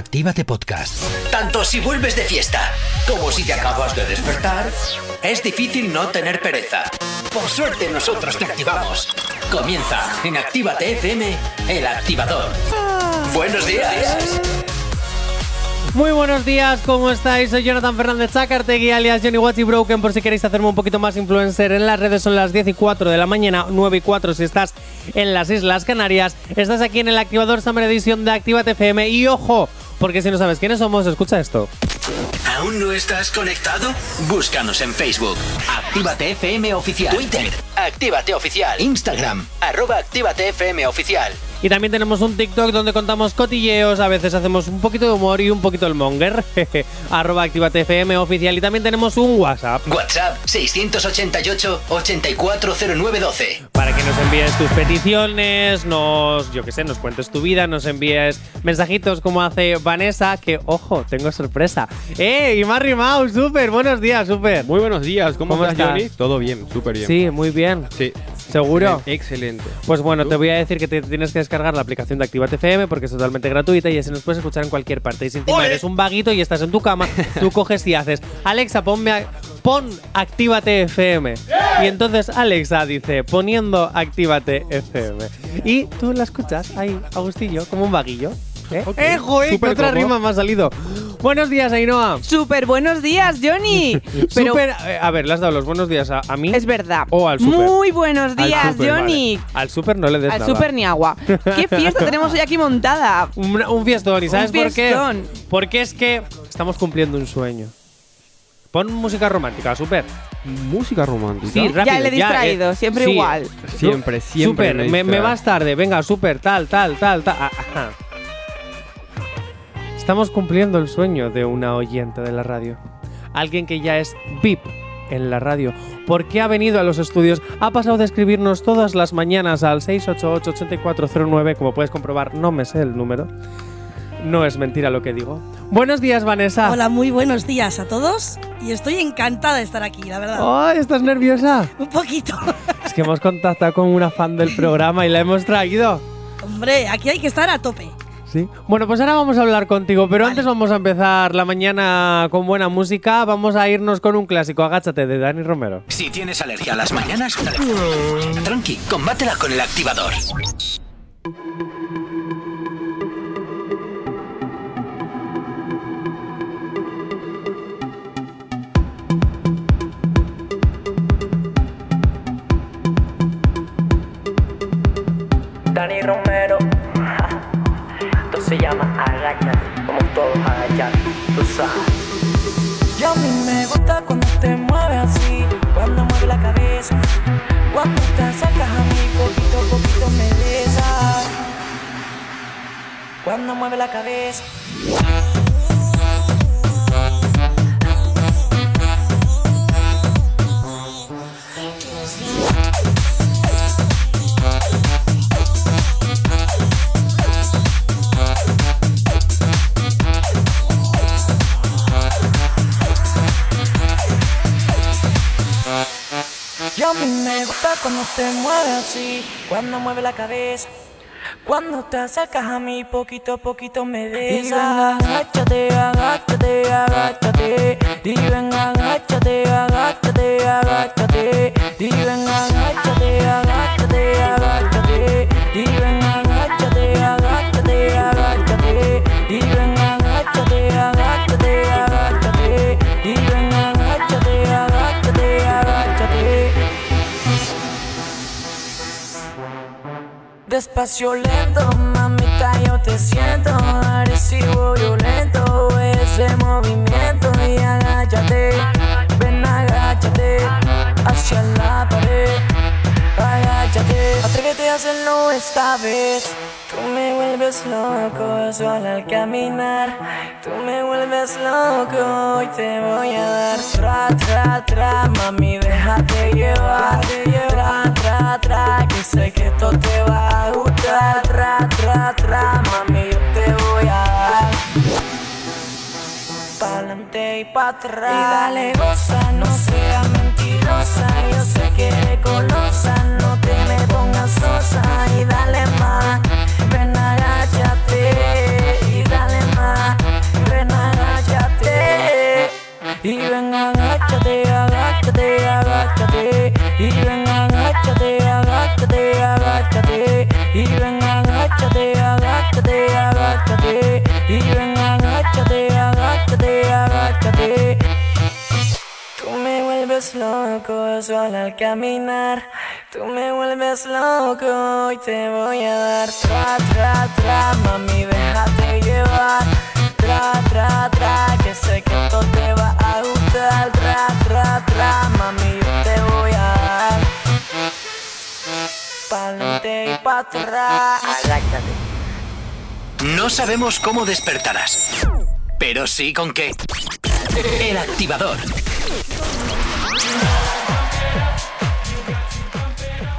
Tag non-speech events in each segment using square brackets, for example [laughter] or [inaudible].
Actívate Podcast. Tanto si vuelves de fiesta como si te acabas de despertar, es difícil no tener pereza. Por suerte nosotros te activamos. Comienza en Actívate FM, el activador. Buenos días. Muy buenos días, ¿cómo estáis? Soy Jonathan Fernández Zacartegui, alias Johnny Watch y Broken, por si queréis hacerme un poquito más influencer. En las redes son las 10 y 4 de la mañana, 9 y 4 si estás en las Islas Canarias. Estás aquí en el activador Summer Edition de Actívate FM y ojo, porque si no sabes quiénes somos, escucha esto. ¿Aún no estás conectado? Búscanos en Facebook. Actívate FM Oficial. Twitter. Actívate Oficial. Instagram. Arroba Actívate FM Oficial. Y también tenemos un TikTok donde contamos cotilleos, a veces hacemos un poquito de humor y un poquito el monger. [laughs] Arroba Actívate FM oficial. Y también tenemos un WhatsApp. WhatsApp 688-840912. Para que nos envíes tus peticiones, nos, yo qué sé, nos cuentes tu vida, nos envíes mensajitos como hace Vanessa, que, ojo, tengo sorpresa. ¡Eh! Y me ha rimado, súper, buenos días, súper. Muy buenos días, ¿cómo, ¿Cómo estás, estás? Johnny? Todo bien, súper bien. Sí, muy bien. Sí. ¿Seguro? Excelente. Pues bueno, ¿Tú? te voy a decir que te tienes que descargar la aplicación de Actívate FM porque es totalmente gratuita y así nos puedes escuchar en cualquier parte. Y si encima ¡Ole! eres un vaguito y estás en tu cama, tú coges y haces, Alexa, ponme a- pon Actívate FM. Y entonces Alexa dice, poniendo Actívate FM. Y tú la escuchas ahí, Agustillo, como un vaguillo. ¿Eh? [laughs] Ok. ¡Eh, joder, qué otra cómodo. rima me ha salido! Buenos días, Ainhoa. Súper buenos días, Johnny. [laughs] Pero Súper- eh, a ver, le has dado los buenos días a, a mí. es verdad. O al súper. Muy buenos Al días, Johnny. vale. Al súper no le des Al nada. súper ni agua. [laughs] ¿Qué fiesta tenemos hoy aquí montada? Un, un fiestón, ¿y Un sabes por qué? Porque es que estamos cumpliendo un sueño. Pon música romántica, súper. Música romántica. Sí, rápido. le he distraído, siempre sí. igual. Siempre, siempre me vas tarde, venga, súper, tal, tal, tal, tal. Ajá. Estamos cumpliendo el sueño de una oyente de la radio. Alguien que ya es VIP en la radio. Porque ha venido a los estudios, ha pasado de escribirnos todas las mañanas al 688-8409. Como puedes comprobar, no me sé el número. No es mentira lo que digo. Buenos días, Vanessa. Hola, muy buenos días a todos y estoy encantada de estar aquí, la verdad. Ay, ¿estás nerviosa? Un poquito. [laughs] Es que hemos contactado con una fan del programa y la hemos traído. Hombre, aquí hay que estar a tope. Sí. Bueno, pues ahora vamos a hablar contigo, pero Vale. antes vamos a empezar la mañana con buena música. Vamos a irnos con un clásico, Agáchate, de Dani Romero. Si tienes alergia a las mañanas, tranqui, combátela con el activador. Dani Romero. Se llama agachate, como todos agachate, tú sabes. Y a mí me gusta cuando te mueves así, cuando mueve la cabeza, cuando te acercas a mí, poquito a poquito me besas. Cuando mueve la cabeza. Cuando te mueves así, cuando mueve la cabeza. Cuando te acercas a mí, poquito a poquito me besas. Y venga, agáchate, agáchate, agáchate. Y venga, agáchate, agáchate, agáchate. Y venga, agáchate, agáchate, agáchate. Y Despacio lento, mamita, yo te siento. Agresivo, violento ese movimiento. Y agáchate, ven agáchate hacia la pared, agáchate, atrévete a hacerlo esta vez. Tú me vuelves loco solo al caminar, tú me vuelves loco, hoy te voy a dar. Tra, tra, tra, mami, déjate llevar, tra, tra, tra, que sé que esto te va a gustar, tra, tra, tra, mami, yo te voy a dar. Pa'lante y pa' atrás. Y dale goza, no seas peligrosa. Yo sé que eres colosa, no te me pongas sosa y dale más. Ven, agáchate y dale más. Ven, agáchate y ven, agáchate, agáchate, agáchate y ven, agáchate. Loco solo al caminar. Tú me vuelves loco y te voy a dar tra, tra, tra. Mami, déjate llevar. Tra, tra, tra, que sé que esto te va a gustar. Tra, tra, tra, mami, yo te voy a dar. Pa'lante y pa' atrás. Agáchate. No sabemos cómo despertarás, pero sí con qué. El activador.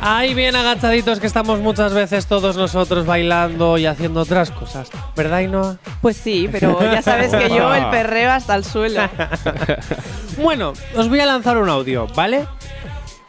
Ahí bien agachaditos que estamos muchas veces todos nosotros bailando y haciendo otras cosas. ¿Verdad, Inoa? Pues sí, pero ya sabes que yo el perreo hasta el suelo. [laughs] Bueno, os voy a lanzar un audio, ¿vale?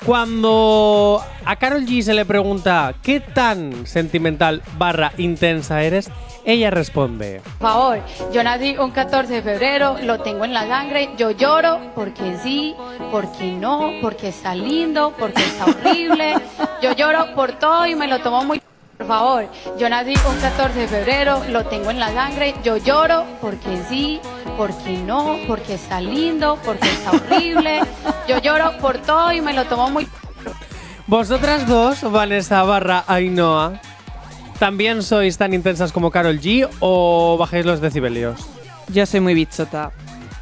Cuando a Carol G se le pregunta qué tan sentimental barra intensa eres, ella responde. Por favor, yo nací un 14 de febrero, lo tengo en la sangre, yo lloro porque sí, porque no, porque está lindo, porque está horrible. Yo lloro por todo y me lo tomo muy... Por favor, yo nací un 14 de febrero, lo tengo en la sangre, yo lloro porque sí, porque no, porque está lindo, porque está horrible. Yo lloro por todo y me lo tomo muy... Vosotras dos, Vanessa barra Ainhoa, ¿también sois tan intensas como Carol G o bajáis los decibelios? Yo soy muy bichota.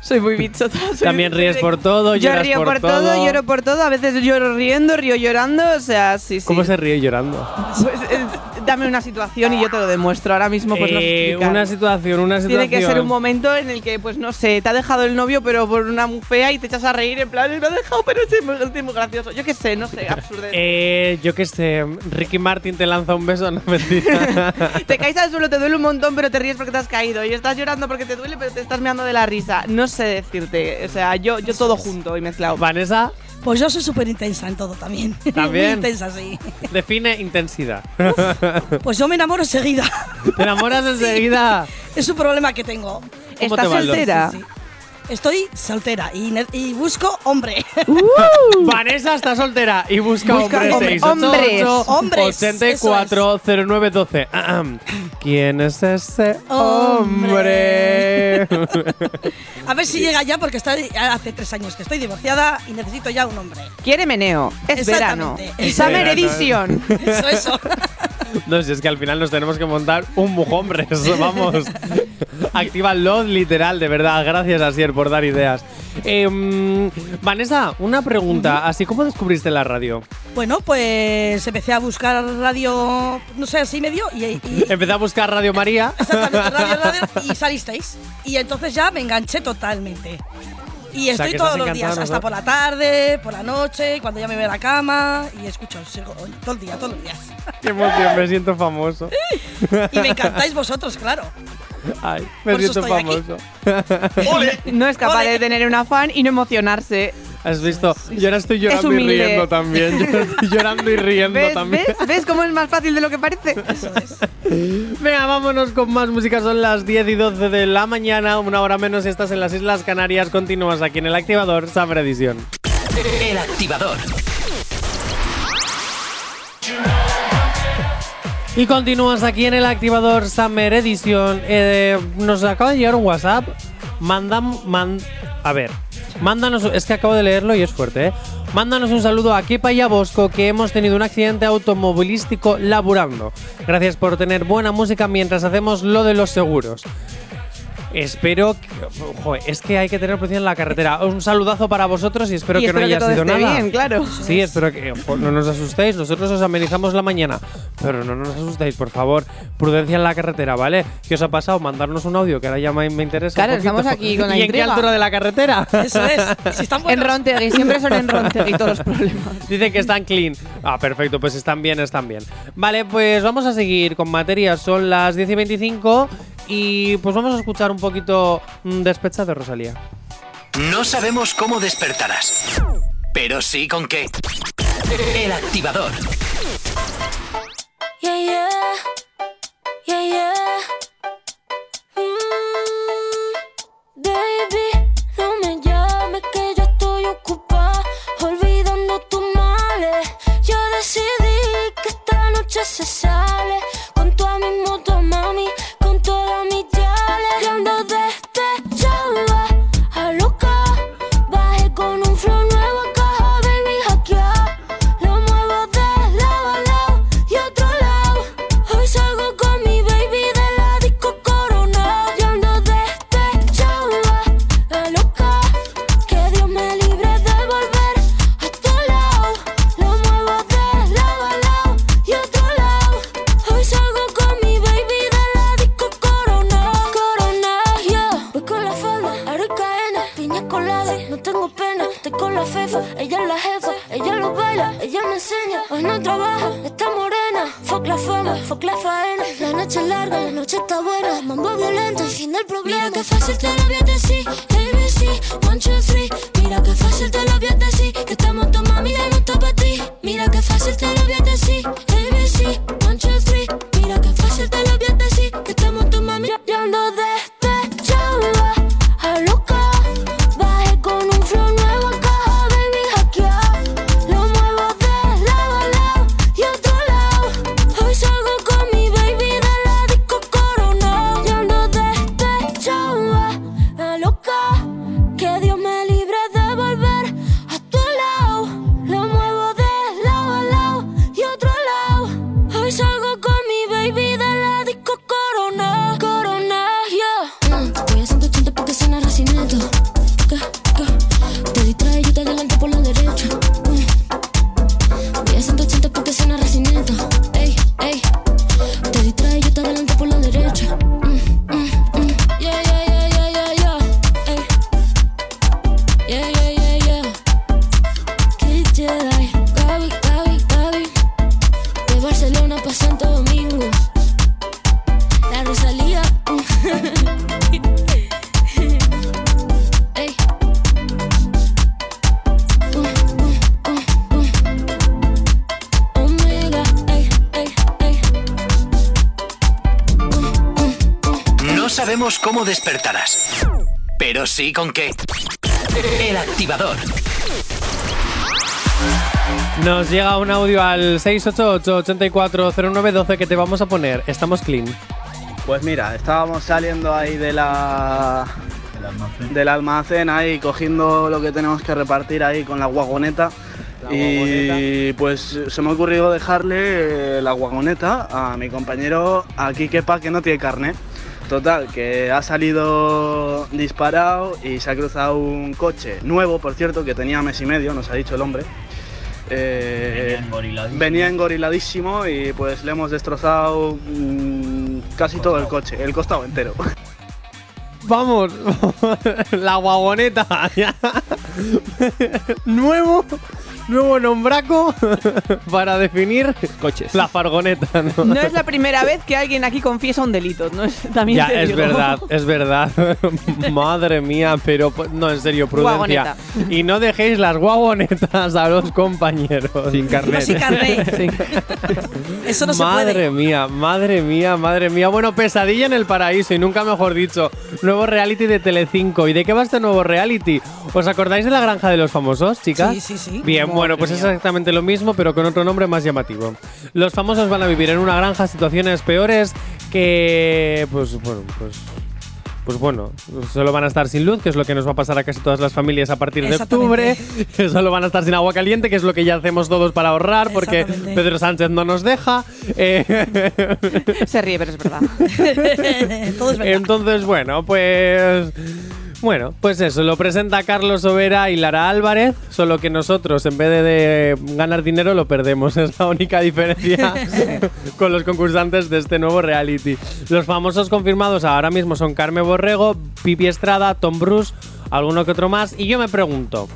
Soy muy bichota. soy [laughs] También muy- ríes por todo, Yo lloras río por, por, todo, lloro por todo. A veces lloro riendo, río llorando. O sea, sí, sí. ¿Cómo se ríe llorando? [laughs] Pues, eh, dame una situación y yo te lo demuestro. Ahora mismo, pues no sé Eh, una situación, una situación. Tiene que ser un momento en el que, pues no sé, te ha dejado el novio, pero por una fea y te echas a reír en plan, me ha dejado, pero es muy, es muy gracioso. Yo qué sé, no sé, absurdo. [laughs] Eh, yo qué sé, Ricky Martin te lanza un beso, [laughs] no mentira. [laughs] te caes al suelo, te duele un montón, pero te ríes porque te has caído. Y estás llorando porque te duele, pero te estás meando de la risa. No sé decirte. O sea, yo, yo todo junto y mezclado. Vanessa, Pues yo soy súper intensa en todo también. [laughs] ¿También? Muy intensa, sí. define intensidad. [laughs] Pues yo me enamoro enseguida. ¿Te enamoras [laughs] enseguida? es un problema que tengo. te ¿Estás soltera? Sí, sí. Estoy soltera y, busco hombre. [laughs] [laughs] Vanessa está soltera y busca, Busca hombres. hombre- 688 hombres, 840912. Ahem. ¿Quién es ese hombre? [laughs] A ver si llega ya porque está, hace tres años que estoy divorciada y necesito ya un hombre. Quiere meneo. Es verano. Exactamente. Summer verano. Edition. Eso, eso. no, si es que al final nos tenemos que montar un mujombres. Vamos. Activa LOD literal, de verdad. Gracias, Asier, por dar ideas. Em, Vanessa, una pregunta. Así, ¿cómo descubriste la radio? Bueno, pues empecé a buscar radio, no sé, así medio y, y- [laughs] Empecé a buscar Radio María. exactamente, radio, [laughs] radio, y salisteis. Y entonces ya me enganché totalmente. Y sea, estoy que todos estás los días, hasta por la tarde, por la noche, cuando ya me voy a la cama y escucho todo el día, todos los días. Qué emoción, me siento famoso. [laughs] Y me encantáis vosotros, claro. [laughs] Ay, me Por siento famoso. [laughs] No es capaz Ole. de tener un afán y no emocionarse. Has visto, yo ahora estoy llorando y riendo también. Yo estoy llorando y riendo ¿Ves, también. ¿Ves? ¿Ves cómo es más fácil de lo que parece? Eso es. Venga, vámonos con más música. Son las 10 y 12 de la mañana, una hora menos si estás en las Islas Canarias. Continúas aquí en el activador Summer Edition. El activador. Y continúas aquí en el activador Summer Edition. Eh, nos acaba de llegar un WhatsApp. Mandam, man- a ver, mándanos. Es que acabo de leerlo y es fuerte, ¿eh? Mándanos un saludo a Kepa y a Bosco que hemos tenido un accidente automovilístico laburando. Gracias por tener buena música mientras hacemos lo de los seguros. Espero que. Joder, es que hay que tener presión en la carretera. Un saludazo para vosotros y espero y que espero no haya que todo sido esté nada. bien, claro. Sí, espero que no nos asustéis. Nosotros os amenizamos la mañana. Pero no nos asustéis, por favor. Prudencia en la carretera, ¿vale? ¿Qué os ha pasado? Mandarnos un audio que ahora ya me, me interesa. Claro, un estamos aquí con la [laughs] ¿Y en qué altura de la carretera? Eso es. [laughs] Si están En. Rontegui, siempre son en Rontegui todos los problemas. [laughs] Dicen que están clean. Ah, perfecto, pues están bien, están bien. Vale, pues vamos a seguir con materias. Son las 10 y 25 y pues vamos a escuchar un poquito mm, Despecha de Rosalía. No sabemos cómo despertarás, pero sí con qué. El activador. Yeah, yeah. Yeah, yeah. Mm, baby, no me llames que yo estoy ocupada olvidando tus males. Yo decidí que esta noche se sale cómo despertarás, pero sí con qué. El activador. Nos llega un audio al 688-840912 que te vamos a poner. Estamos clean. Pues mira, estábamos saliendo ahí de la del almacén ahí cogiendo lo que tenemos que repartir ahí con la guagoneta y pues se me ha ocurrido dejarle eh, la guagoneta a mi compañero aquí quepa que no tiene carne. Total, que ha salido disparado y se ha cruzado un coche nuevo, por cierto, que tenía mes y medio, nos ha dicho el hombre. Eh, venía engoriladísimo y pues le hemos destrozado mm, casi todo el coche, el costado entero. Vamos, [laughs] la guagoneta. ya. [laughs] nuevo, nuevo nombraco [laughs] para definir Coches. la fargoneta. ¿no? No es la primera vez que alguien aquí confiesa un delito, ¿no? Es, también Ya, te es digo. verdad, es verdad. [laughs] Madre mía, pero po- no, en serio, prudencia. Guagoneta. Y no dejéis las guagonetas a los compañeros. Sin carnet. Sin carnet. [laughs] Eso no se madre puede. mía, madre mía, madre mía. Bueno, pesadilla en el paraíso y nunca mejor dicho. Nuevo reality de Telecinco. ¿Y de qué va este nuevo reality? ¿Os acordáis de la granja de los famosos, chicas? Sí, sí, sí. Bien, bueno, pues es exactamente lo mismo, pero con otro nombre más llamativo. Los famosos van a vivir en una granja situaciones peores que. Pues bueno, pues. Pues bueno, solo van a estar sin luz, que es lo que nos va a pasar a casi todas las familias a partir de octubre. [laughs] Solo van a estar sin agua caliente, que es lo que ya hacemos todos para ahorrar, porque. Pedro Sánchez no nos deja. Eh, Se ríe, pero es verdad. [laughs] [laughs] Todo es verdad. entonces, bueno, pues. Bueno, pues eso, lo presenta Carlos Overa y Lara Álvarez, solo que nosotros en vez de, de ganar dinero lo perdemos, [laughs] es la única diferencia [laughs] con los concursantes de este nuevo reality. Los famosos confirmados ahora mismo son Carmen Borrego, Pipi Estrada, Tom Bruce, alguno que otro más, y yo me pregunto,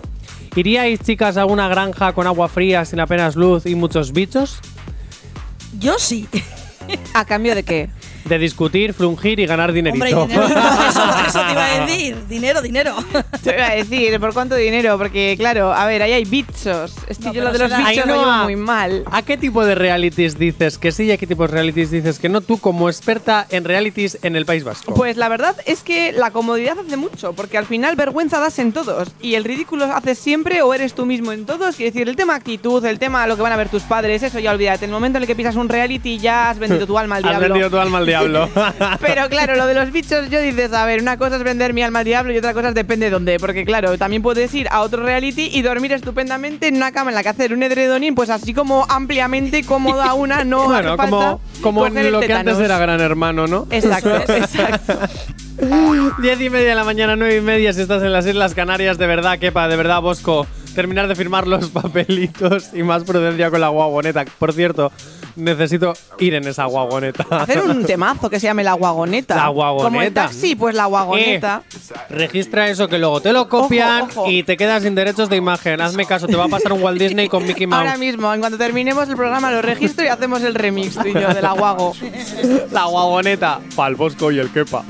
¿iríais chicas a una granja con agua fría, sin apenas luz y muchos bichos? Yo sí. ¿A cambio de qué? De discutir, frungir y ganar dinerito. Hombre, dinero. [laughs] Eso, eso te iba a decir. Dinero, dinero. Te iba a decir, ¿por cuánto dinero? Porque, claro, a ver, ahí hay bichos. Es que No, yo lo de los será- bichos Ainhoa, lo llevo muy mal. ¿A qué tipo de realities dices que sí y a qué tipo de realities dices que no tú como experta en realities en el País Vasco? Pues la verdad es que la comodidad hace mucho, porque al final vergüenza das en todos y el ridículo haces siempre o eres tú mismo en todos. Quiero decir, el tema actitud, el tema lo que van a ver tus padres, eso ya olvídate. En el momento en el que pisas un reality ya has vendido [laughs] tu alma al Has diablo. vendido tu alma al diablo. [laughs] Pero claro, lo de los bichos, yo dices, a ver, una cosa es vender mi alma al diablo y otra cosa es depende de dónde. Porque claro, también puedes ir a otro reality y dormir estupendamente en una cama en la que hacer un edredonín, pues así como ampliamente cómoda [laughs] una, no bueno, hace falta como, como lo que antes era Gran Hermano, ¿no? Exacto, [laughs] exacto. Diez y media de la mañana, nueve y media, si estás en las Islas Canarias, de verdad, quepa, de verdad, Bosco. Terminar de firmar los papelitos y más prudencia con la guagoneta. Por cierto, necesito ir en esa guagoneta. Hacer un [laughs] temazo que se llame la guagoneta. La guagoneta. Como el taxi, pues la guagoneta. Eh, registra eso que luego te lo copian Ojo, ojo. y te quedas sin derechos de imagen. Hazme caso, te va a pasar un Walt Disney con Mickey Mouse. Ahora mismo, en cuanto terminemos el programa, lo registro y hacemos el remix tú y yo de la guago. La guagoneta. Pal Bosco y el Kepa.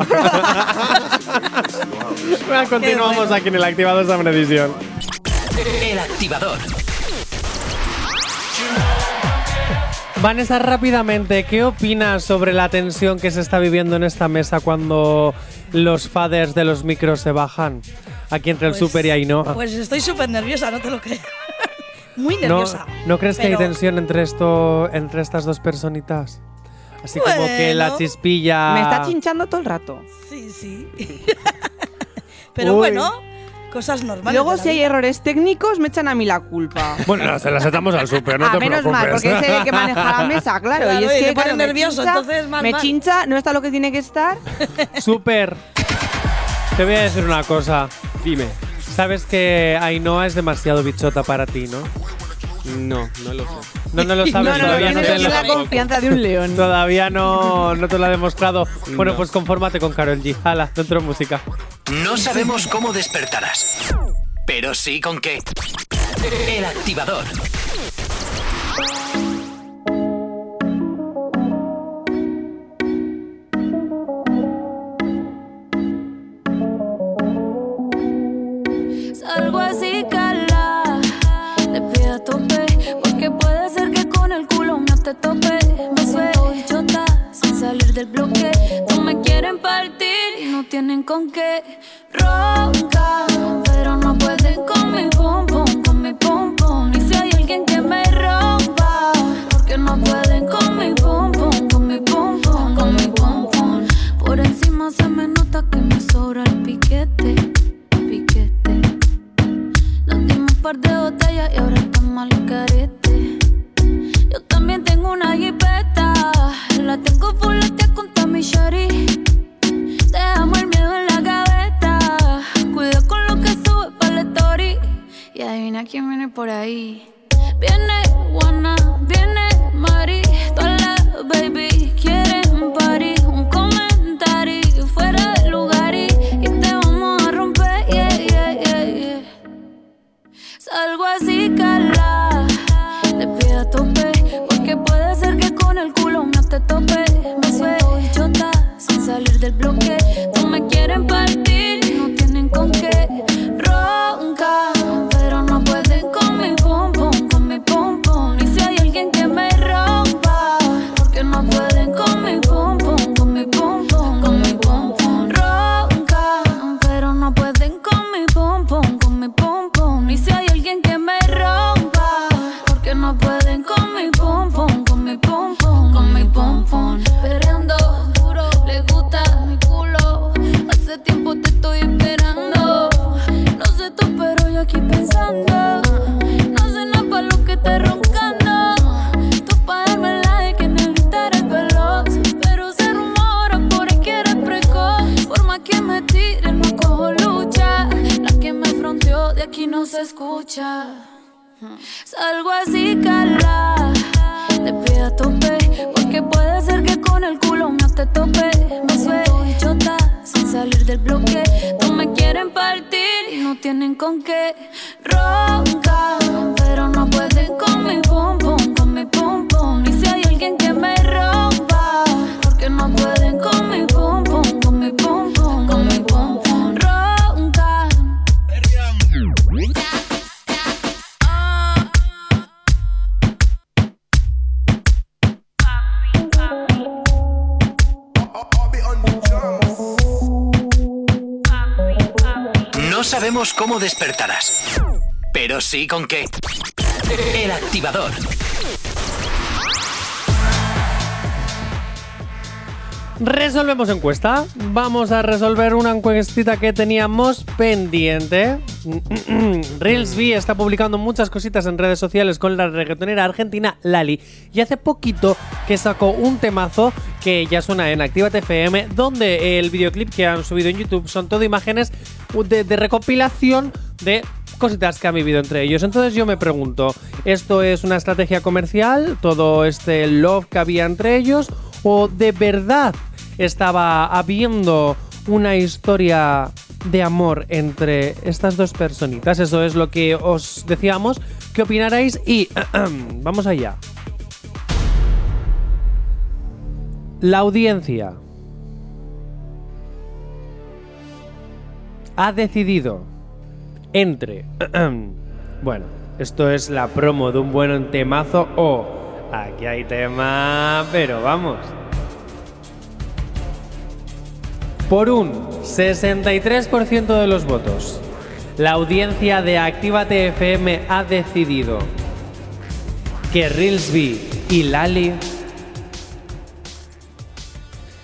Bueno, [laughs] Continuamos aquí en el activador Summer Edition. El activador. Vanessa, rápidamente, ¿qué opinas sobre la tensión que se está viviendo en esta mesa cuando los faders de los micros se bajan? Aquí entre el Pues- Super y Ainhoa. Pues estoy súper nerviosa, no te lo creo. [laughs] Muy ¿No, nerviosa. ¿No crees que hay tensión entre, esto, entre estas dos personitas? Así como que la Bueno. chispilla. Me está chinchando todo el rato. Sí, sí. [laughs] Pero Uy. bueno, cosas normales. Luego, si hay errores técnicos, me echan a mí la culpa. Bueno, no, se las echamos al Super, no ah, te menos preocupes. mal, porque es el que maneja la mesa, claro. [laughs] Claro, y es que pone claro, me nervioso, chincha, entonces mal, me mal. chincha, no está lo que tiene que estar. [laughs] Super. Te voy a decir una cosa. Dime. Sabes que Ainhoa es demasiado bichota para ti, ¿no? No, no lo sé. No, no lo [laughs] No, sabes no, no, todavía. no te lo- la confianza de un león. [laughs] Todavía no, no te lo ha demostrado. Bueno, No. pues confórmate con Carol G. Hala, dentro de música. No sabemos cómo despertarás, pero sí con qué. El activador. Tienen con qué. Ronca, pero no pueden con cómo despertarás, pero sí con qué. El activador. Resolvemos encuesta. Vamos a resolver una encuestita que teníamos pendiente. [clears throat] Reelsby está publicando muchas cositas en redes sociales con la reggaetonera argentina Lali. Y hace poquito que sacó un temazo que ya suena en Actívate FM, donde el videoclip que han subido en YouTube son todo imágenes de, de recopilación de cositas que han vivido entre ellos. Entonces yo me pregunto, ¿esto es una estrategia comercial? ¿Todo este love que había entre ellos? ¿O de verdad estaba habiendo una historia de amor entre estas dos personitas. Eso es lo que os decíamos que opinarais y vamos allá. La audiencia ha decidido entre bueno, esto es la promo de un buen temazo o aquí hay tema, pero vamos. Por un 63% de los votos, la audiencia de Actívate FM ha decidido que Rilsby y Lali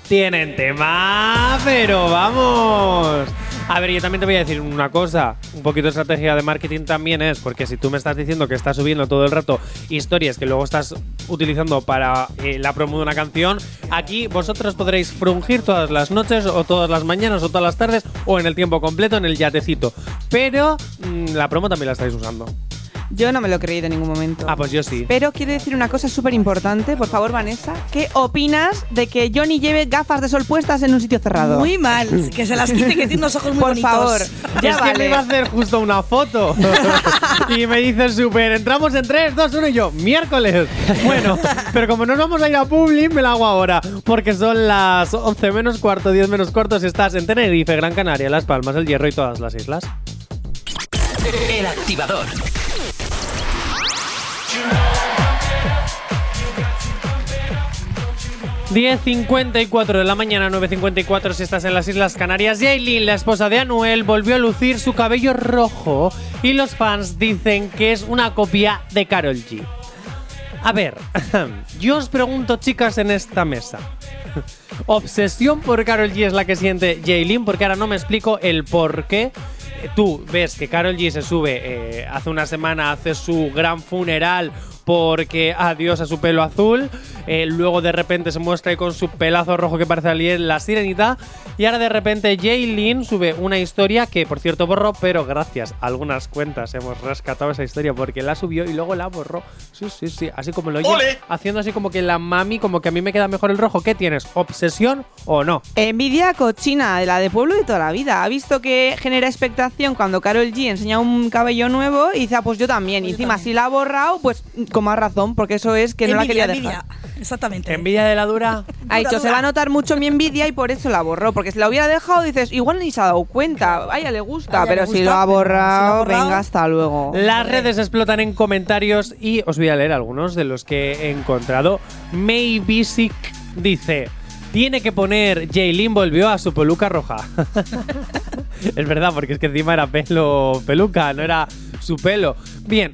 tienen tema, pero vamos. A ver, yo también te voy a decir una cosa. Un poquito de estrategia de marketing también es, porque si tú me estás diciendo que estás subiendo todo el rato historias que luego estás utilizando para eh, la promo de una canción, aquí vosotros podréis frungir todas las noches o todas las mañanas o todas las tardes o en el tiempo completo en el yatecito. Pero mm, la promo también la estáis usando. Yo no me lo he creído en ningún momento. Ah, pues yo sí. Pero quiero decir una cosa súper importante, por favor, Vanessa. ¿Qué opinas de que Johnny lleve gafas de sol puestas en un sitio cerrado? Muy mal. Que se las quite, que tiene unos ojos muy Por bonitos. favor, [laughs] ya es que me vale. iba a hacer justo una foto. [laughs] y me dice súper, entramos en 3, 2, 1 y yo, miércoles. Bueno, pero como no nos vamos a ir a Publi, me la hago ahora. Porque son las 11 menos cuarto, 10 menos cuarto si estás en Tenerife, Gran Canaria, Las Palmas, El Hierro y todas las islas. El activador. 10.54 de la mañana, 9.54 si estás en las Islas Canarias. Yailin, la esposa de Anuel, volvió a lucir su cabello rojo y los fans dicen que es una copia de Carol G. A ver, [clears throat] yo os pregunto, chicas, en esta mesa. [laughs] ¿Obsesión por Carol G es la que siente Jaylin? Porque ahora no me explico el por qué. Tú ves que Carol G se sube eh, hace una semana, hace su gran funeral porque adiós a su pelo azul. eh, luego de repente se muestra ahí con su pelazo rojo que parece la sirenita. Y ahora de repente Jaylin sube una historia que, por cierto, borró, pero gracias a algunas cuentas hemos rescatado esa historia porque la subió y luego la borró. Sí, sí, sí. Así como lo oye, haciendo así como que la mami, como que a mí me queda mejor el rojo. ¿Qué tienes? ¿Obsesión o no? Envidia cochina, de la de pueblo de toda la vida. Ha visto que genera expectación cuando Carol G enseña un cabello nuevo y dice, ah, pues yo también. Y encima, si la ha borrado, pues con más razón, porque eso es que no la quería envidia. dejar. Exactamente. Envidia de la dura. Ha dicho, se va a notar mucho mi envidia y por eso la borró. Porque si la hubiera dejado, dices, igual ni se ha dado cuenta. A ella le gusta, ella pero le si gusta, lo ha pero si lo ha borrado, borrado- venga, hasta luego. Las redes explotan en comentarios y os voy a leer algunos de los que he encontrado. Maybe Sick dice: Tiene que poner Jaylin volvió a su peluca roja. [laughs] es verdad, porque es que encima era pelo peluca, no era su pelo. Bien,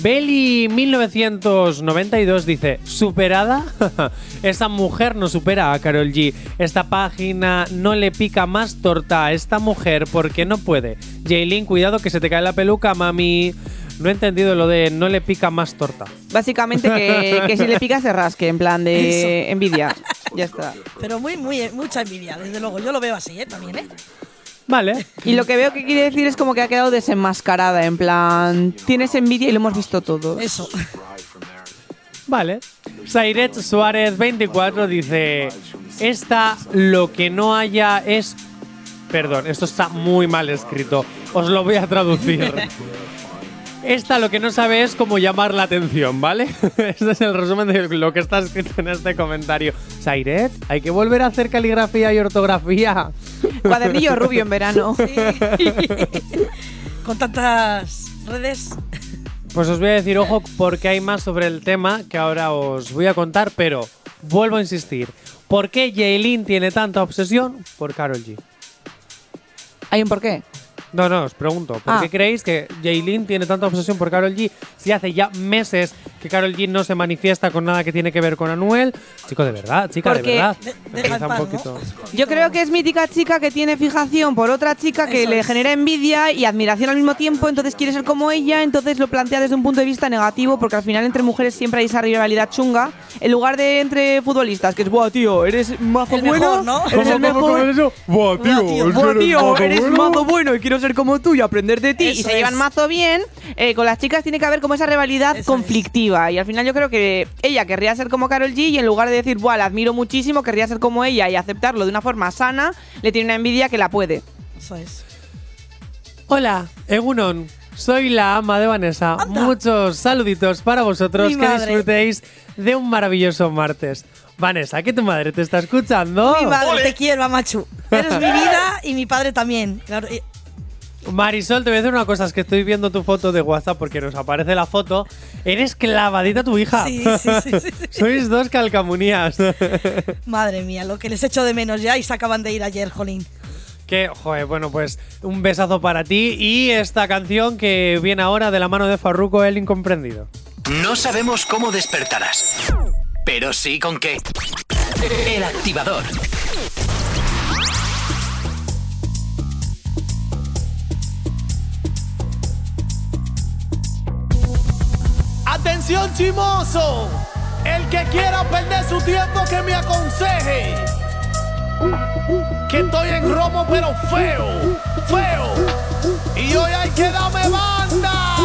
Belly 1992 dice, ¿superada? [laughs] Esa mujer no supera a Carol G. Esta página no le pica más torta a esta mujer porque no puede. Jaylin, cuidado que se te cae la peluca, mami. No he entendido lo de no le pica más torta. Básicamente que, que si le picas se rasque, en plan de envidia. Ya está. Pero muy, muy, mucha envidia, desde luego. Yo lo veo así, ¿eh? También, ¿eh? Vale. Y lo que veo que quiere decir es como que ha quedado desenmascarada, en plan, tienes envidia y lo hemos visto todos. Eso. Vale. Sairet Suárez 24 dice, esta lo que no haya es... Perdón, esto está muy mal escrito. Os lo voy a traducir. [laughs] Esta lo que no sabe es cómo llamar la atención, ¿vale? [laughs] este es el resumen de lo que está escrito en este comentario. Sairet, hay que volver a hacer caligrafía y ortografía. [laughs] Cuadernillo rubio en verano. [laughs] Con tantas redes. Pues os voy a decir, ojo, porque hay más sobre el tema que ahora os voy a contar, pero vuelvo a insistir. ¿Por qué Jaylin tiene tanta obsesión por Carol G? ¿Hay un porqué? No, no, os pregunto, ¿por Ah. qué creéis que Jaylin tiene tanta obsesión por Carol G si hace ya meses que Carol G no se manifiesta con nada que tiene que ver con Anuel? Chico, de verdad, chica, Porque- de verdad. Yo creo que es mítica chica que tiene fijación por otra chica que Eso le es. genera envidia y admiración al mismo tiempo, entonces quiere ser como ella, entonces lo plantea desde un punto de vista negativo, porque al final entre mujeres siempre hay esa rivalidad chunga, en lugar de entre futbolistas, que es, buah, tío, eres mazo El bueno, mejor, ¿no? eres el mejor. Buah, Buah, tío, Buah, tío, eres bueno. mazo bueno y quiero ser como tú y aprender de ti. y Eso se llevan es. mazo bien. eh, con las chicas tiene que haber como esa rivalidad Eso es. conflictiva. Y al final yo creo que ella querría ser como Carol G y en lugar de decir, buah, la admiro muchísimo, querría ser como ella y aceptarlo de una forma sana, le tiene una envidia que la puede. Eso es. Hola, Egunon. Soy la ama de Vanessa. Anda. Muchos saluditos para vosotros. Mi que madre. disfrutéis de un maravilloso martes. Vanessa, que tu madre te está escuchando. Mi madre, te quiero, Amachu. Eres mi [laughs] vida y mi padre también. Claro, y- Marisol, te voy a decir una cosa, es que estoy viendo tu foto de WhatsApp porque nos aparece la foto. Eres clavadita tu hija. Sí, sí, sí, sí, sí. [laughs] Sois dos calcamunías. [laughs] Madre mía, lo que les echo de menos ya y se acaban de ir ayer, Jolín. que, joder, bueno, pues un besazo para ti y esta canción que viene ahora de la mano de Farruko, el incomprendido. No sabemos cómo despertarás, pero sí con qué. El activador. Atención chimoso, el que quiera perder su tiempo que me aconseje. Que estoy en romo pero feo, feo. Y hoy hay que darme banda.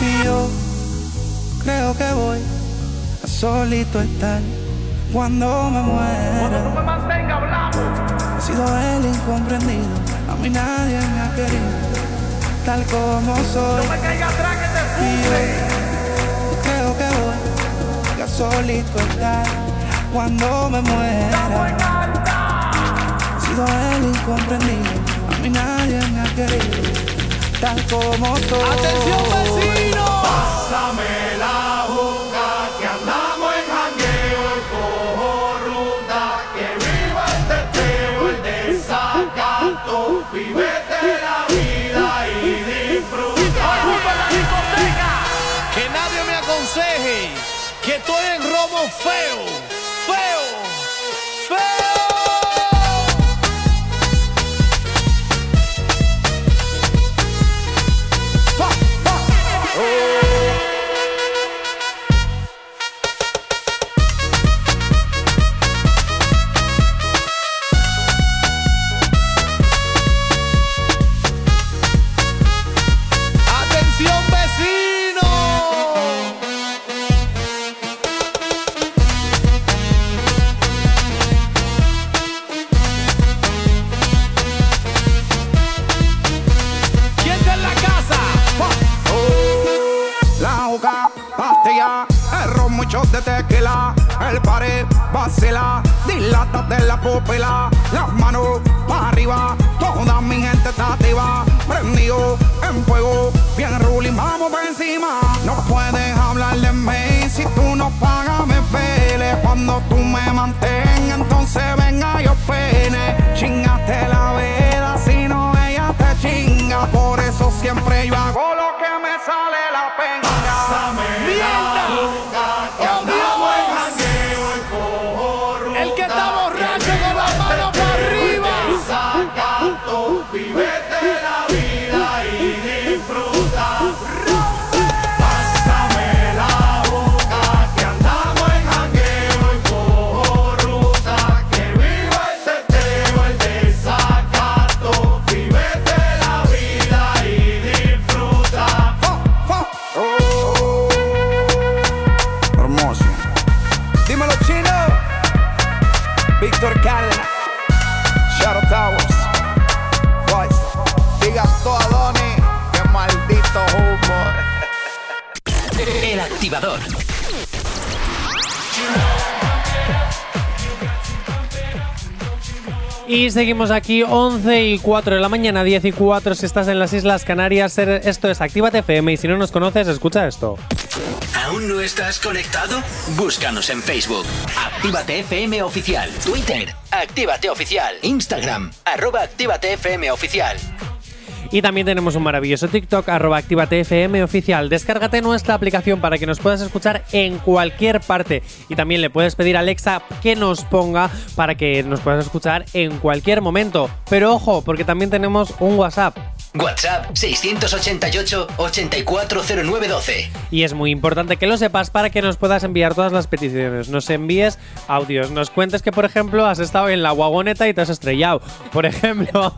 Y yo creo que voy a solito estar cuando me muera. mantenga hablando. He sido el incomprendido, a mí nadie me ha querido, tal como soy. No me caiga atrás que te puse. Solito estar cuando me muera. He sido el incomprendido, a mí nadie me ha querido, tal como soy. Atención vecino. Pásame la boca que andamos en jangueo y cojo ruta. Que viva el teteo, el desacato. Vivete la vida y disfruta. la discoteca! Que nadie me aconseje que estoy en robo feo, feo, feo. Y seguimos aquí 11 y 4 de la mañana, 10 y 4 si estás en las Islas Canarias. Esto es Actívate FM y si no nos conoces, escucha esto. ¿Aún no estás conectado? Búscanos en Facebook. Actívate FM Oficial. Twitter. Actívate Oficial. Instagram. Arroba Actívate FM Oficial. Y también tenemos un maravilloso TikTok, arroba Actívate FM oficial. Descárgate nuestra aplicación para que nos puedas escuchar en cualquier parte. Y también le puedes pedir a Alexa que nos ponga para que nos puedas escuchar en cualquier momento. Pero ojo, porque también tenemos un WhatsApp. WhatsApp 688-840912. Y es muy importante que lo sepas para que nos puedas enviar todas las peticiones. Nos envíes audios, nos cuentes que, por ejemplo, has estado en la wagoneta y te has estrellado. Por ejemplo,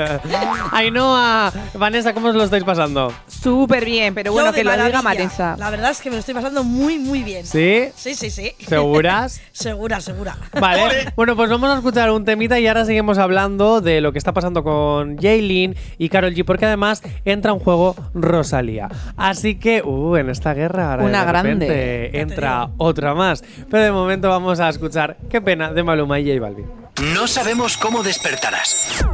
[laughs] Ainhoa, Vanessa, ¿cómo os lo estáis pasando? Súper bien, pero bueno, que lo diga maravilla. Marisa. La verdad es que me lo estoy pasando muy, muy bien. ¿Sí? Sí, sí, sí. ¿Seguras? [laughs] segura, segura. Vale, bueno, pues vamos a escuchar un temita y ahora seguimos hablando de lo que está pasando con Jaylin y Carol G, porque además entra en juego Rosalía. Así que, uh, en esta guerra ahora Una de repente grande. entra otra más. Pero de momento vamos a escuchar Qué pena de Maluma y J Balvin. No sabemos cómo despertarás,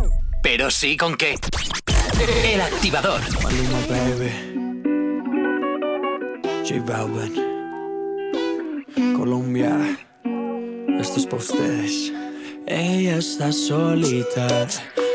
pero sí con qué. El activador. Maluma, baby. J Balvin. Colombia. Esto es para ustedes. Ella está solita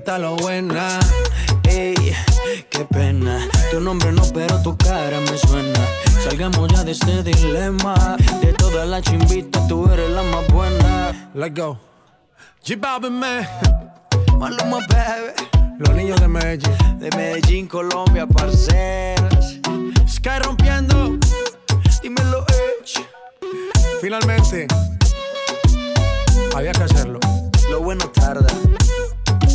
quita lo buena. Ey, qué pena. Tu nombre no, pero tu cara me suena. Salgamos ya de este dilema. De todas las chimbitas, tú eres la más buena. Let's go. G man. Maluma, baby. Los niños de Medellín. De Medellín, Colombia, parceras. Sky rompiendo. Dímelo, Edge. Finalmente. Había que hacerlo. Lo bueno tarda.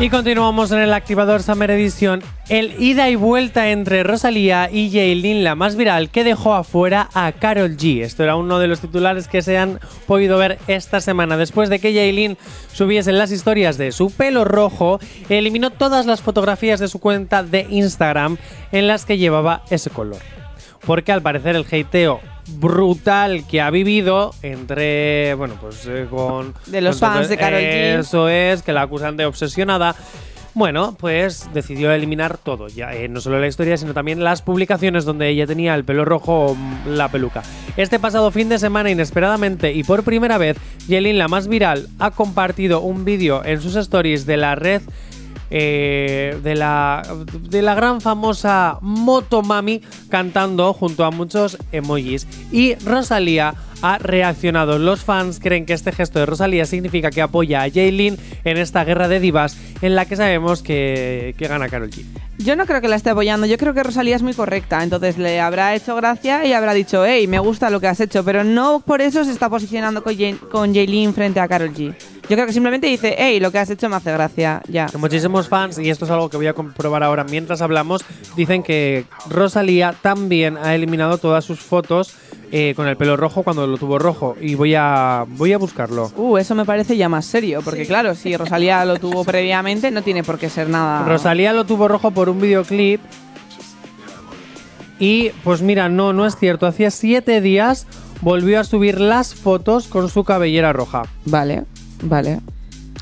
Y continuamos en el activador Summer Edition. El ida y vuelta entre Rosalía y Jaylin, la más viral, que dejó afuera a Carol G. Esto era uno de los titulares que se han podido ver esta semana. Después de que Jaylin subiese las historias de su pelo rojo, eliminó todas las fotografías de su cuenta de Instagram en las que llevaba ese color. Porque al parecer el hateo brutal que ha vivido entre, bueno, pues eh, con... De los con fans de Karol G. Eso es, que la acusan de obsesionada. Bueno, pues decidió eliminar todo, ya eh, no solo la historia, sino también las publicaciones donde ella tenía el pelo rojo, mm, la peluca. Este pasado fin de semana, inesperadamente y por primera vez, Yelin, la más viral, ha compartido un vídeo en sus stories de la red eh, de, la, de la gran famosa Motomami cantando junto a muchos emojis. Y Rosalía ha reaccionado. Los fans creen que este gesto de Rosalía significa que apoya a Jaylin en esta guerra de divas en la que sabemos que, que gana Karol G. Yo no creo que la esté apoyando, yo creo que Rosalía es muy correcta, entonces le habrá hecho gracia y habrá dicho, hey, me gusta lo que has hecho, pero no por eso se está posicionando con, con Jaylin frente a Carol G. Yo creo que simplemente dice, hey, lo que has hecho me hace gracia, ya. Muchísimos fans, y esto es algo que voy a comprobar ahora mientras hablamos, dicen que Rosalía también ha eliminado todas sus fotos eh, con el pelo rojo cuando lo tuvo rojo. Y voy a, voy a buscarlo. Uh, eso me parece ya más serio, porque claro, si Rosalía lo tuvo [laughs] previamente, no tiene por qué ser nada... Rosalía lo tuvo rojo por un videoclip. Y pues mira, no, no es cierto. Hacía siete días volvió a subir las fotos con su cabellera roja. Vale, vale.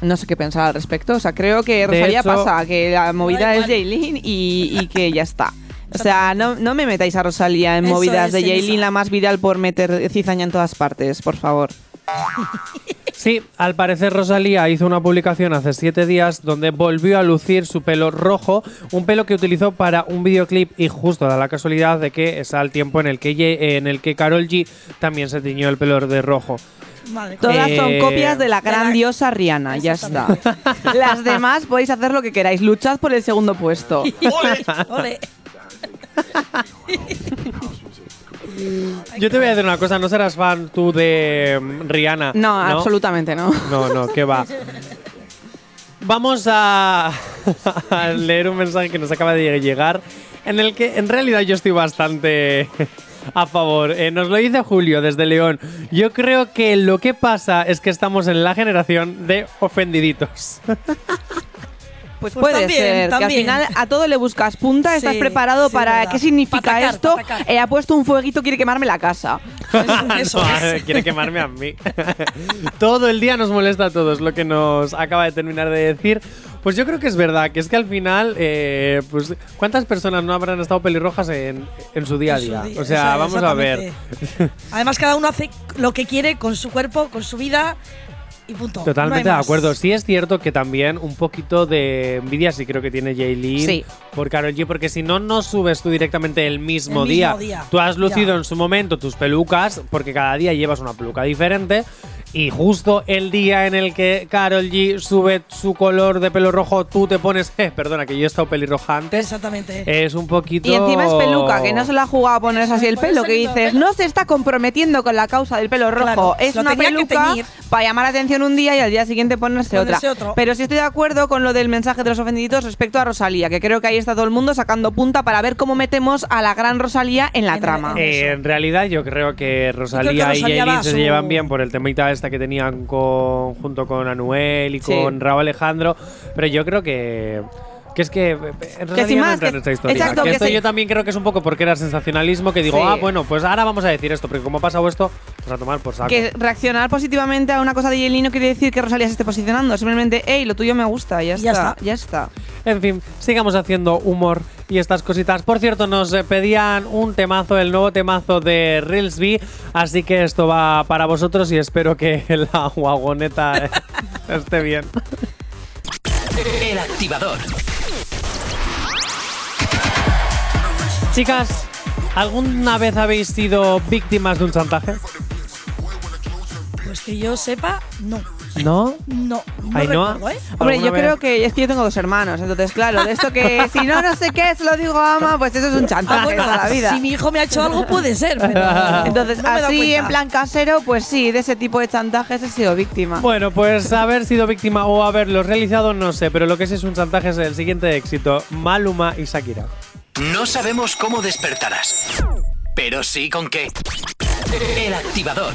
No sé qué pensar al respecto. O sea, creo que Rosalía hecho- pasa, que la movida es. Jaylin y, y que ya está. O sea, no, no me metáis a Rosalía en Eso movidas es, de Jaylin, la más viral por meter cizaña en todas partes, por favor. Sí, al parecer Rosalía hizo una publicación hace siete días donde volvió a lucir su pelo rojo, un pelo que utilizó para un videoclip y justo da la casualidad de que es al tiempo en el que, en el que Carol G también se tiñó el pelo de rojo. Madre Todas son Eh, copias de la gran diosa Rihanna, ya está. Las demás podéis hacer lo que queráis, luchad por el segundo puesto. [laughs] Ole. Yo te voy a decir una cosa, no serás fan tú de mm, Rihanna. No, absolutamente no. No, no, que va. Vamos a, [laughs] a leer un mensaje que nos acaba de llegar, en el que en realidad yo estoy bastante a favor. Eh, nos lo dice Julio desde León. Yo creo que lo que pasa es que estamos en la generación de ofendiditos. [laughs] Pues, Pues puede también, ser, que al final a todo le buscas punta, estás Sí, preparado sí, para verdad. qué significa Pa' atacar, esto. Eh, ha puesto un fueguito, quiere quemarme la casa. [laughs] Eso No, es. [laughs] quiere quemarme a mí. Todo el día nos molesta a todos lo que nos acaba de terminar de decir. Pues yo creo que es verdad, que es que al final, eh, pues, ¿cuántas personas no habrán estado pelirrojas en, en su día a día? día, O sea, vamos a ver. [laughs] Además, cada uno hace lo que quiere con su cuerpo, con su vida y punto. Totalmente No de acuerdo. Sí es cierto que también un poquito de envidia sí creo que tiene Jaylin Sí. por Karol G, porque si no, no subes tú directamente el mismo, El mismo día. día, Tú has lucido ya. en su momento tus pelucas, porque cada día llevas una peluca diferente. Y justo el día en el que Karol G sube su color de pelo rojo, tú te pones, [laughs] eh, perdona, que yo he estado pelirroja antes. Exactamente. Es un poquito. Y encima es peluca, que no se la ha jugado a ponerse así el pelo, que dices, pelo. no se está comprometiendo con la causa del pelo rojo. Claro, es una peluca para llamar la atención un día y al día siguiente ponerse, Ponerse otra. otro. Pero sí estoy de acuerdo con lo del mensaje de los ofendiditos respecto a Rosalía, que creo que ahí está todo el mundo sacando punta para ver cómo metemos a la gran Rosalía en la En el- trama. en- Eh, en realidad yo creo que Rosalía, Rosalía y Jaylin se su- llevan bien por el temita esta que tenían con, junto con Anuel y Sí. con Raúl Alejandro, pero yo creo que que es que eh, Rosalía sin no más, entra que- en esta historia. exacto, que que esto sí. yo también creo que es un poco porque era sensacionalismo que digo, Sí. ah, bueno, pues ahora vamos a decir esto, porque como ha pasado esto, pues a tomar por saco. Que reaccionar positivamente a una cosa de Yelin no quiere decir que Rosalía se esté posicionando. Simplemente, hey, lo tuyo me gusta, ya, Ya está, está. ya está. En fin, sigamos haciendo humor y estas cositas. Por cierto, nos eh, pedían un temazo, el nuevo temazo de Reelsby, así que esto va para vosotros y espero que [laughs] la guagoneta eh, [laughs] esté bien. El activador. Chicas, ¿alguna vez habéis sido víctimas de un chantaje? Pues que yo sepa, no. ¿No? No. No Ainhoa, recuerdo, ¿eh? Hombre, ¿alguna yo vez? creo que es que yo tengo dos hermanos, entonces claro, de esto que [laughs] si no no sé qué, se lo digo a ama, pues eso es un chantaje Ah, bueno, toda la vida. Si mi hijo me ha hecho algo, puede ser, pero. [laughs] Entonces, no así en plan casero, pues sí, de ese tipo de chantajes he sido víctima. Bueno, pues haber sido víctima o haberlo realizado no sé, pero lo que sí es un chantaje es el siguiente éxito, Maluma y Shakira. No sabemos cómo despertarás, pero sí con qué. El activador.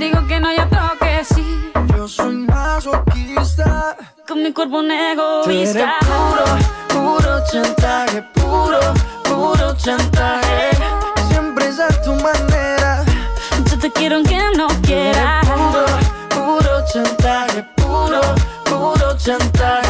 Digo que no, ya toque sí. Yo soy masoquista. Con mi cuerpo un Tú egoísta. puro, puro chantaje, puro, puro chantaje. Siempre es a tu manera. Yo te quiero aunque no quieras. Puro, puro chantaje, puro, puro chantaje.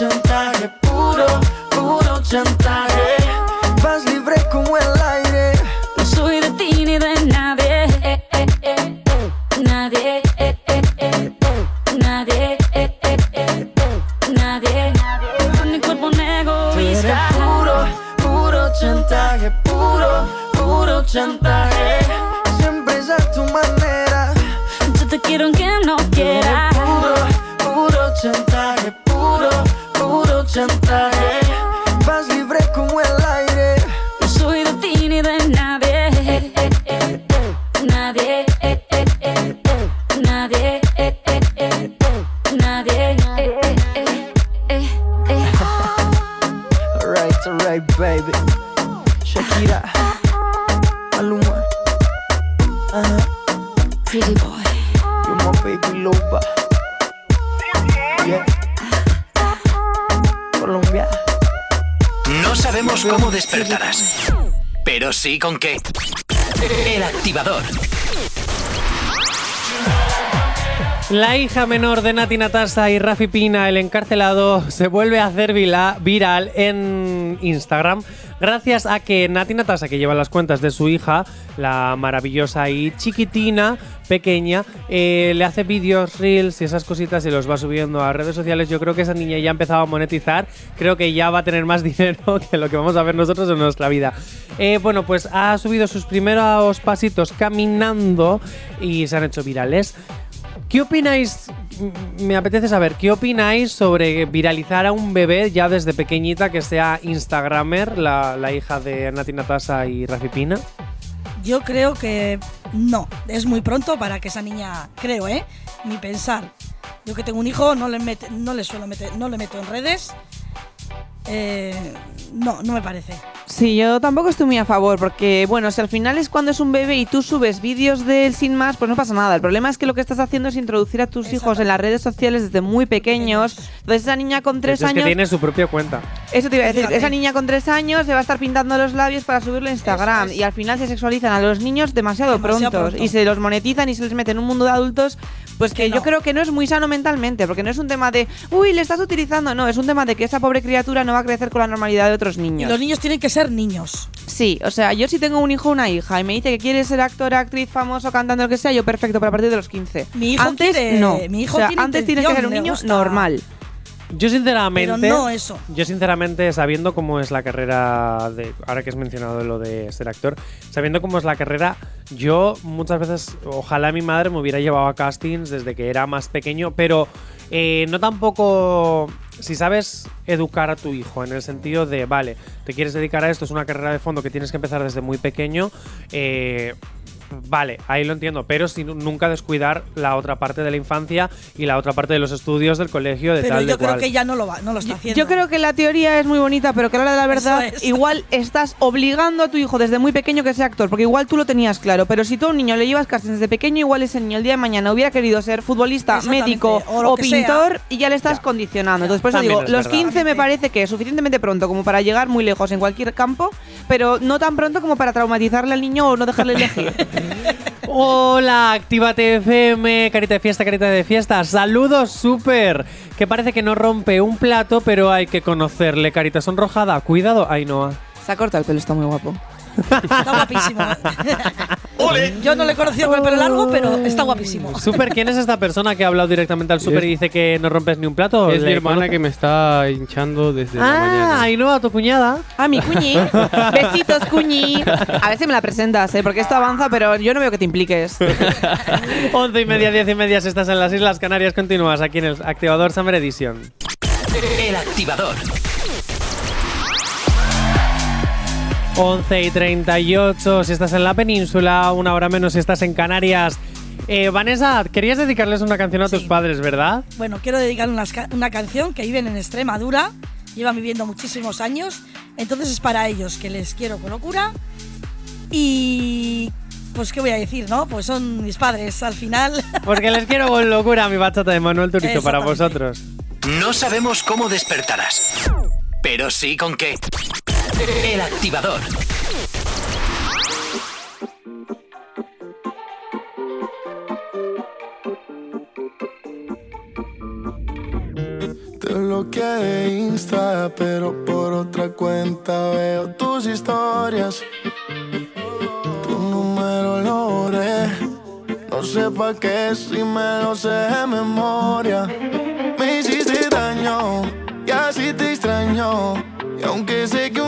chantaje, puro, puro chantaje. Despertarás, pero sí con qué. El activador. La hija menor de Nati Natasa y Rafi Pina, el encarcelado, se vuelve a hacer viral en Instagram gracias a que Nati Natasa, que lleva las cuentas de su hija, la maravillosa y chiquitina, pequeña, eh, le hace vídeos, reels y esas cositas y los va subiendo a redes sociales. Yo creo que esa niña ya ha empezado a monetizar, creo que ya va a tener más [laughs] dinero que lo que vamos a ver nosotros en nuestra vida. Eh, bueno, pues ha subido sus primeros pasitos caminando y se han hecho virales. ¿Qué opináis? Me apetece saber, ¿qué opináis sobre viralizar a un bebé ya desde pequeñita que sea Instagramer, la, hija de Nati Natasa y Rafi Pina? Yo creo que no, es muy pronto para que esa niña, creo, ¿eh? Ni pensar. Yo que tengo un hijo, no le, mete- no le suelo meter, no le meto en redes. Eh, no, no me parece. Sí, yo tampoco estoy muy a favor, porque bueno, si al final es cuando es un bebé y tú subes vídeos de él sin más, pues no pasa nada. El problema es que lo que estás haciendo es introducir a tus hijos en las redes sociales desde muy pequeños. Entonces esa niña con tres Eso es años... que tiene su propia cuenta. Eso te iba a decir, Fíjate. esa niña con tres años se va a estar pintando los labios para subirlo a Instagram es. y al final se sexualizan a los niños demasiado, Demasiado pronto, pronto. y se los monetizan y se les mete en un mundo de adultos, pues que, Que yo no. creo que no es muy sano mentalmente, porque no es un tema de, uy, le estás utilizando, no, es un tema de que esa pobre criatura no va a crecer con la normalidad de otros Y niños. los niños tienen que ser niños. Sí, o sea, yo si tengo un hijo o una hija y me dice que quiere ser actor, actriz, famoso, cantando, lo que sea, yo perfecto, pero a partir de los 15. Mi hijo antes quiere- no. mi hijo o sea, tiene antes tienes que ser un niño gusta. normal. Yo sinceramente... Pero no eso. Yo sinceramente, sabiendo cómo es la carrera de... Ahora que has mencionado lo de ser actor, sabiendo cómo es la carrera, yo muchas veces, ojalá mi madre me hubiera llevado a castings desde que era más pequeño, pero eh, no tampoco... Si sabes educar a tu hijo en el sentido de, vale, te quieres dedicar a esto, es una carrera de fondo que tienes que empezar desde muy pequeño, eh, vale, ahí lo entiendo, pero sin nunca descuidar la otra parte de la infancia y la otra parte de los estudios del colegio de Pero tal yo de creo cual. que ya no lo va, no lo está haciendo. Yo creo que la teoría es muy bonita, pero que a la hora de la verdad, es. igual estás obligando a tu hijo desde muy pequeño que sea actor, porque igual tú lo tenías claro, pero si tú a un niño le llevas casting desde pequeño, igual ese niño el día de mañana hubiera querido ser futbolista, médico o sea. pintor y ya le estás condicionando. Entonces, por eso También digo, es los verdad. 15 me parece que es suficientemente pronto como para llegar muy lejos en cualquier campo, pero no tan pronto como para traumatizarle al niño o no dejarle elegir. [laughs] Hola, Actívate FM, carita de fiesta, carita de fiesta. Saludos, súper. Que parece que no rompe un plato, pero hay que conocerle. Carita sonrojada. Cuidado, Ainhoa. Se ha cortado el pelo, está muy guapo. Está guapísimo. Yo no le he conocido con el pelo largo, pero está guapísimo. Súper, ¿quién es esta persona que ha hablado directamente al súper y dice que no rompes ni un plato? Es mi ¿Le hermana conoce? que me está hinchando desde la Ah, mañana. Ainhoa, tu cuñada. Ah, mi cuñi. [laughs] Besitos, cuñi. A ver si me la presentas, ¿eh? porque esto avanza, pero yo no veo que te impliques. [laughs] 11 y media, 10 y media, si estás en las Islas Canarias, continúas aquí en el Activador Summer Edition. El activador. 11 y 38, si estás en la península, una hora menos si estás en Canarias. Eh, Vanessa, querías dedicarles una canción a tus padres, ¿verdad? Bueno, quiero dedicar unas ca- una canción que viven en Extremadura, llevan viviendo muchísimos años, entonces es para ellos que les quiero con locura. Y pues qué voy a decir, ¿no? Pues son mis padres al final. [laughs] Porque les quiero con locura mi bachata de Manuel Turizo para vosotros. No sabemos cómo despertarás, pero sí con qué. El activador. Te bloqueé de Insta, pero por otra cuenta veo tus historias. Tu número lo borré. No sé pa' qué si me lo sé de memoria. Me hiciste daño y así te extraño. Y aunque sé que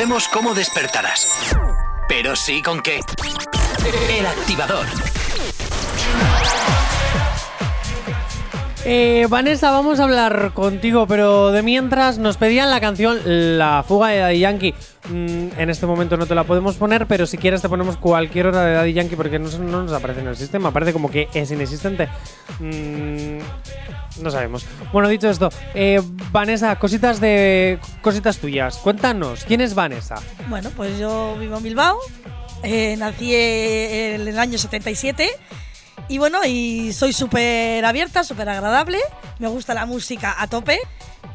sabemos cómo despertarás, pero sí con qué. El activador. Eh, Vanessa, vamos a hablar contigo, pero de mientras nos pedían la canción La fuga de Daddy Yankee. Mm, en este momento no te la podemos poner, pero si quieres te ponemos cualquier hora de Daddy Yankee porque no, no nos aparece en el sistema. Parece como que es inexistente. Mm, no sabemos. Bueno, dicho esto, eh, Vanessa, cositas de cositas tuyas. Cuéntanos, ¿quién es Vanessa? Bueno, pues yo vivo en Bilbao, eh, nací en el año 77 Y bueno, y soy súper abierta, súper agradable. Me gusta la música a tope.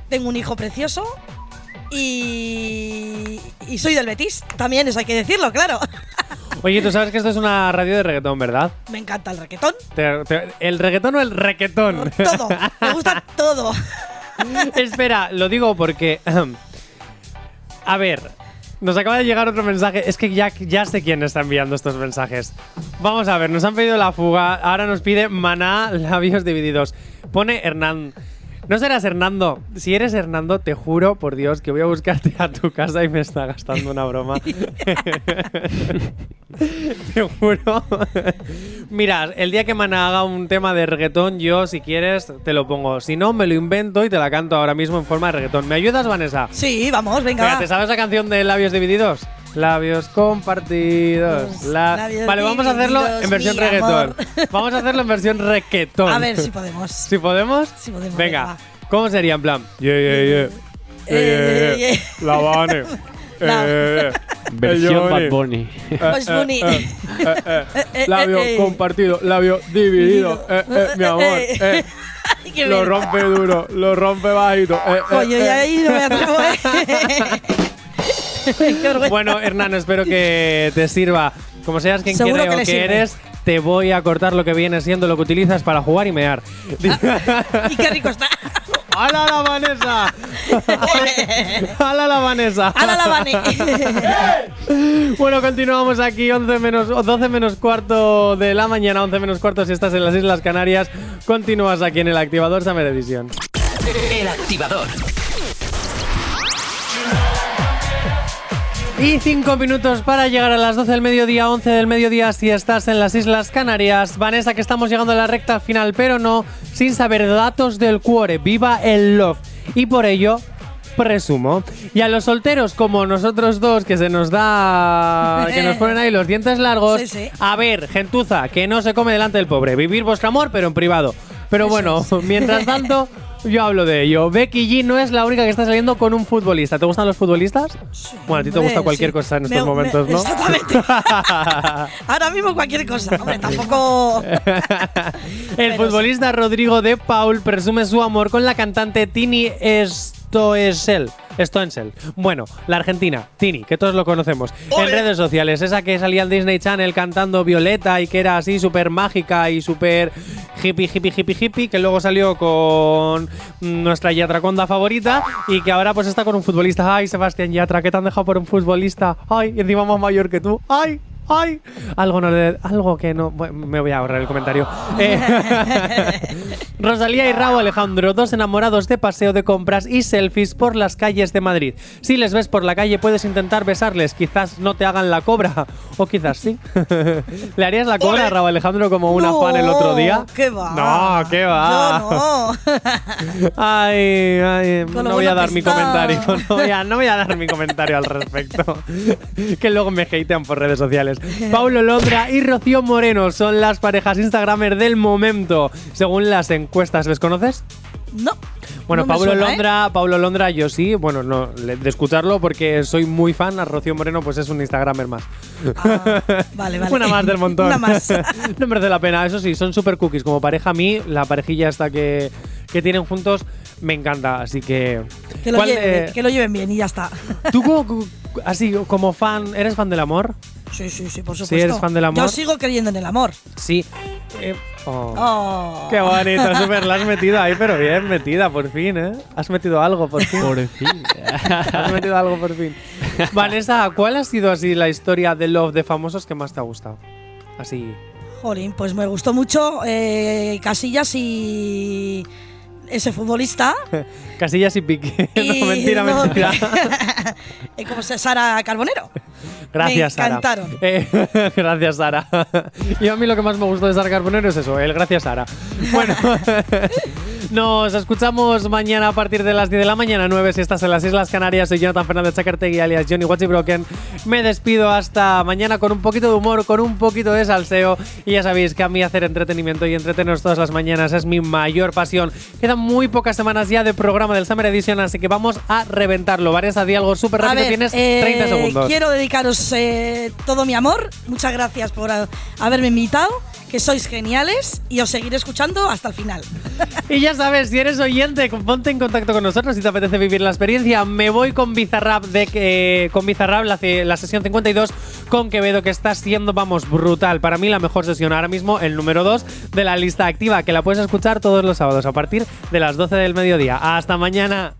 Tengo un hijo precioso. Y, y soy del Betis. También, eso hay que decirlo, claro. Oye, tú sabes que esto es una radio de reggaetón, ¿verdad? Me encanta el. Te- te- ¿El reggaetón o el requetón? Todo. Me gusta [laughs] todo. Espera, lo digo porque. A ver, nos acaba de llegar otro mensaje. Es que ya, ya sé quién está enviando estos mensajes. Vamos a ver, nos han pedido la fuga. Ahora nos pide maná, labios divididos. Pone Hernán. No serás Hernando. Si eres Hernando, te juro por Dios que voy a buscarte a tu casa y me está gastando una broma. [laughs] te juro. Mira, el día que Maná haga un tema de reggaetón, yo, si quieres, te lo pongo. Si no, me lo invento y te la canto ahora mismo en forma de reggaetón. ¿Me ayudas, Vanessa? Sí, vamos, venga. Va. ¿te sabes la canción de Labios Divididos? Labios compartidos. la- Labios Vale, vamos a hacerlo divididos, en versión reggaetón. Vamos a hacerlo en versión reggaetón. A ver si podemos. ¿Si podemos? Si podemos, Venga. ¿cómo sería en plan? Yeah, yeah, yeah. Eh, yeah, yeah. yeah. La Eh, Versión. Bad Bunny. Eh, eh, Bunny. eh, eh, eh. [laughs] eh, Labio eh. compartido, labio dividido. Eh, eh, mi amor. eh. [laughs] Lo rompe duro, lo rompe bajito. eh, eh, Coño, y eh. ahí no me atrevo. [laughs] [laughs] Bueno, Hernán, espero que te sirva. Como seas quien Seguro creo que eres, te voy a cortar lo que viene siendo lo que utilizas para jugar y mear. [laughs] y qué rico está. ¡Hala la Vanessa! ¡Hala la Vanessa! ¡Hala la Vane! [laughs] Bueno, continuamos aquí, 11 menos, o 12 menos cuarto de la mañana, 11 menos cuarto si estás en las Islas Canarias. Continúas aquí en el activador Summer Edition. El activador. Y 5 minutos para llegar a las 12 del mediodía, 11 del mediodía si estás en las Islas Canarias. Vanessa, que estamos llegando a la recta final, pero no sin saber datos del cuore. Viva el love. Y por ello, presumo. Y a los solteros como nosotros dos, que se nos da. que nos ponen ahí los dientes largos. Sí, sí. A ver, gentuza, que no se come delante del pobre. Vivir vuestro amor, pero en privado. Pero bueno, mientras tanto. [laughs] Yo hablo de ello. Becky G no es la única que está saliendo con un futbolista. ¿Te gustan los futbolistas? bueno, a ti te gusta cualquier sí. cosa en Me- estos me- momentos, ¿no? Exactamente. [laughs] Ahora mismo cualquier cosa. Hombre, tampoco. [laughs] El futbolista Rodrigo de Paul presume su amor con la cantante Tini Stoessel. Stoessel. Bueno, la argentina, Tini, que todos lo conocemos. En redes sociales, esa que salía en Disney Channel cantando Violeta y que era así súper mágica y súper hippie, hippie, hippie, hippie, que luego salió con nuestra Yatraconda favorita y que ahora pues está con un futbolista. Ay, Sebastián Yatra, que te han dejado por un futbolista. Ay, y encima más mayor que tú. Ay. ¡Ay! Algo no le- algo que no. bueno, me voy a ahorrar el comentario. Eh, [laughs] Rosalía y Raúl Alejandro, dos enamorados de paseo de compras y selfies por las calles de Madrid. Si les ves por la calle, puedes intentar besarles. Quizás no te hagan la cobra. O quizás sí. [laughs] ¿Le harías la cobra a Raúl Alejandro como una No, fan el otro día? ¿Qué va? No, ¿qué va? Yo no. [laughs] Ay, ay, no voy a dar mi comentario. No voy, a, no voy a dar mi comentario al respecto. que luego me hatean por redes sociales. Paulo Londra y Rocío Moreno son las parejas Instagramer del momento, según las encuestas. ¿Les conoces? No. Bueno, No Pablo suena, ¿eh? Londra, Pablo Londra, yo sí, bueno, no, de escucharlo porque soy muy fan, a Rocío Moreno pues es un Instagramer más. Vale, vale. [laughs] Una más del montón. Una más. [laughs] no merece la pena, eso sí, son super cookies. Como pareja a mí, la parejilla esta que, que tienen juntos me encanta, así que... Que lo, ¿cuál lleven, que lo lleven bien y ya está. ¿Tú como, así como fan, eres fan del amor? Sí, sí, sí, por Sí, supuesto. eres fan del amor. Yo sigo creyendo en el amor. Sí. Eh, oh. Oh. Qué bonito, [laughs] súper, la has metido ahí, pero bien metida, por fin, ¿eh? Has metido algo, por fin. Por fin. [laughs] Has metido algo, por fin. Vanessa, ¿cuál ha sido así la historia de Love de famosos que más te ha gustado? Así. Jolín, pues me gustó mucho eh, Casillas y ese futbolista. [laughs] Casillas y Piqué. [laughs] Y no, mentira, no, mentira. [laughs] ¿Cómo se Sara Carbonero? Gracias, Me Sara. encantaron. Eh, gracias, Sara. y a mí lo que más me gustó de Sara Carbonero es eso, el gracias, Sara. Bueno, nos escuchamos mañana a partir de las 10 de la mañana, 9 si estás en las Islas Canarias. Soy Jonathan Fernández Chacartegui, alias Johnny Watchy Broken. Me despido hasta mañana con un poquito de humor, con un poquito de salseo. Y ya sabéis que a mí hacer entretenimiento y entreteneros todas las mañanas es mi mayor pasión. Quedan muy pocas semanas ya de programa del Summer Edition, así que vamos a reventarlo. Vanessa, di algo súper A rápido, ver, tienes eh, 30 segundos. Quiero dedicaros eh, todo mi amor. Muchas gracias por ah, haberme invitado. Que sois geniales y os seguiré escuchando hasta el final. [laughs] Y ya sabes, si eres oyente, ponte en contacto con nosotros si te apetece vivir la experiencia. Me voy con Bizarrap, de, que- con Bizarrap la, la sesión 52 con Quevedo, que está siendo, vamos, brutal. Para mí la mejor sesión ahora mismo, el número 2 de la lista activa, que la puedes escuchar todos los sábados a partir de las 12 del mediodía. Hasta mañana.